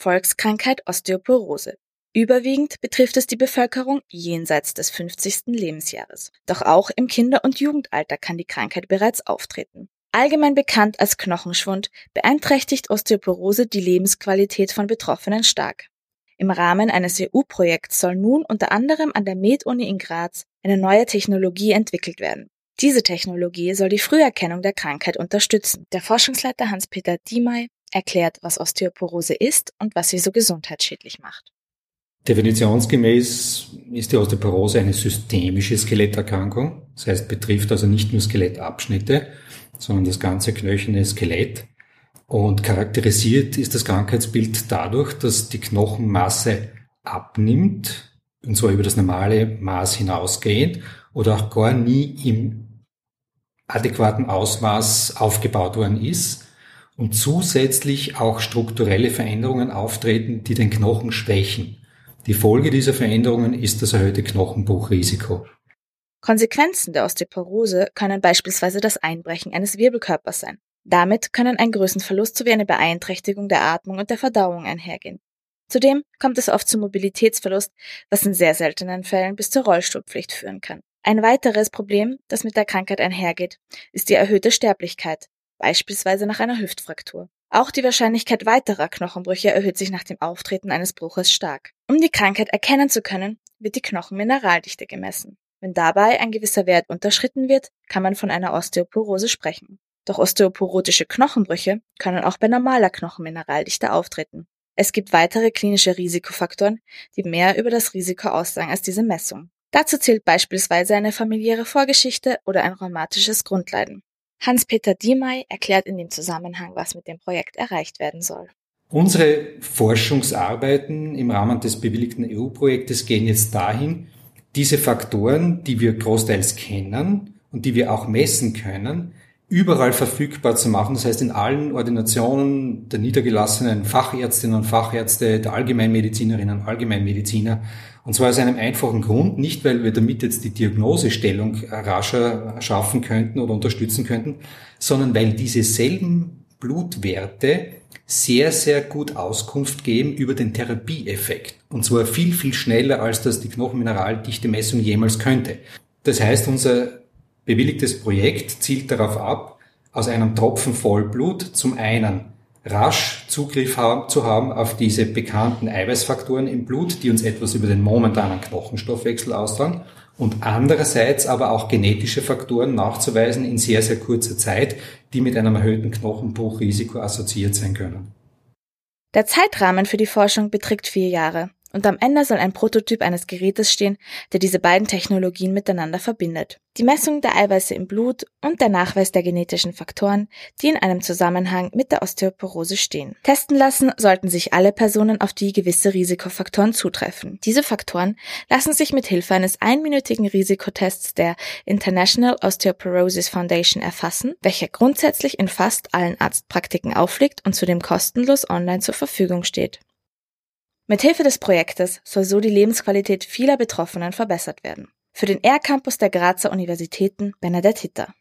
Volkskrankheit Osteoporose. Überwiegend betrifft es die Bevölkerung jenseits des 50. Lebensjahres. Doch auch im Kinder- und Jugendalter kann die Krankheit bereits auftreten. Allgemein bekannt als Knochenschwund beeinträchtigt Osteoporose die Lebensqualität von Betroffenen stark. Im Rahmen eines EU-Projekts soll nun unter anderem an der Med-Uni in Graz eine neue Technologie entwickelt werden. Diese Technologie soll die Früherkennung der Krankheit unterstützen. Der Forschungsleiter Hans-Peter Diemey erklärt, was Osteoporose ist und was sie so gesundheitsschädlich macht. Definitionsgemäß ist die Osteoporose eine systemische Skeletterkrankung. Das heißt, betrifft also nicht nur Skelettabschnitte, sondern das ganze knöcherne Skelett. Und charakterisiert ist das Krankheitsbild dadurch, dass die Knochenmasse abnimmt, und zwar über das normale Maß hinausgehend, oder auch gar nie im adäquaten Ausmaß aufgebaut worden ist und zusätzlich auch strukturelle Veränderungen auftreten, die den Knochen schwächen. Die Folge dieser Veränderungen ist das erhöhte Knochenbruchrisiko. Konsequenzen der Osteoporose können beispielsweise das Einbrechen eines Wirbelkörpers sein. Damit können ein Größenverlust sowie eine Beeinträchtigung der Atmung und der Verdauung einhergehen. Zudem kommt es oft zu Mobilitätsverlust, was in sehr seltenen Fällen bis zur Rollstuhlpflicht führen kann. Ein weiteres Problem, das mit der Krankheit einhergeht, ist die erhöhte Sterblichkeit, beispielsweise nach einer Hüftfraktur. Auch die Wahrscheinlichkeit weiterer Knochenbrüche erhöht sich nach dem Auftreten eines Bruches stark. Um die Krankheit erkennen zu können, wird die Knochenmineraldichte gemessen. Wenn dabei ein gewisser Wert unterschritten wird, kann man von einer Osteoporose sprechen. Doch osteoporotische Knochenbrüche können auch bei normaler Knochenmineraldichte auftreten. Es gibt weitere klinische Risikofaktoren, die mehr über das Risiko aussagen als diese Messung. Dazu zählt beispielsweise eine familiäre Vorgeschichte oder ein rheumatisches Grundleiden. Hans-Peter Diemey erklärt in dem Zusammenhang, was mit dem Projekt erreicht werden soll. Unsere Forschungsarbeiten im Rahmen des bewilligten EU-Projektes gehen jetzt dahin, diese Faktoren, die wir großteils kennen und die wir auch messen können, überall verfügbar zu machen. Das heißt, in allen Ordinationen der niedergelassenen Fachärztinnen und Fachärzte, der Allgemeinmedizinerinnen und Allgemeinmediziner. Und zwar aus einem einfachen Grund, nicht weil wir damit jetzt die Diagnosestellung rascher schaffen könnten oder unterstützen könnten, sondern weil diese selben Blutwerte sehr, sehr gut Auskunft geben über den Therapieeffekt. Und zwar viel, viel schneller, als das die Knochenmineraldichte Messung jemals könnte. Das heißt, unser bewilligtes Projekt zielt darauf ab, aus einem Tropfen Vollblut zum einen rasch Zugriff haben, zu haben auf diese bekannten Eiweißfaktoren im Blut, die uns etwas über den momentanen Knochenstoffwechsel aussagen und andererseits aber auch genetische Faktoren nachzuweisen in sehr, sehr kurzer Zeit, die mit einem erhöhten Knochenbruchrisiko assoziiert sein können. Der Zeitrahmen für die Forschung beträgt vier Jahre und am Ende soll ein Prototyp eines Gerätes stehen, der diese beiden Technologien miteinander verbindet. Die Messung der Eiweiße im Blut und der Nachweis der genetischen Faktoren, die in einem Zusammenhang mit der Osteoporose stehen. Testen lassen sollten sich alle Personen, auf die gewisse Risikofaktoren zutreffen. Diese Faktoren lassen sich mit Hilfe eines einminütigen Risikotests der International Osteoporosis Foundation erfassen, welcher grundsätzlich in fast allen Arztpraktiken aufliegt und zudem kostenlos online zur Verfügung steht. Mithilfe des Projektes soll so die Lebensqualität vieler Betroffenen verbessert werden. Für den R-Campus der Grazer Universitäten Bernadette Hitter.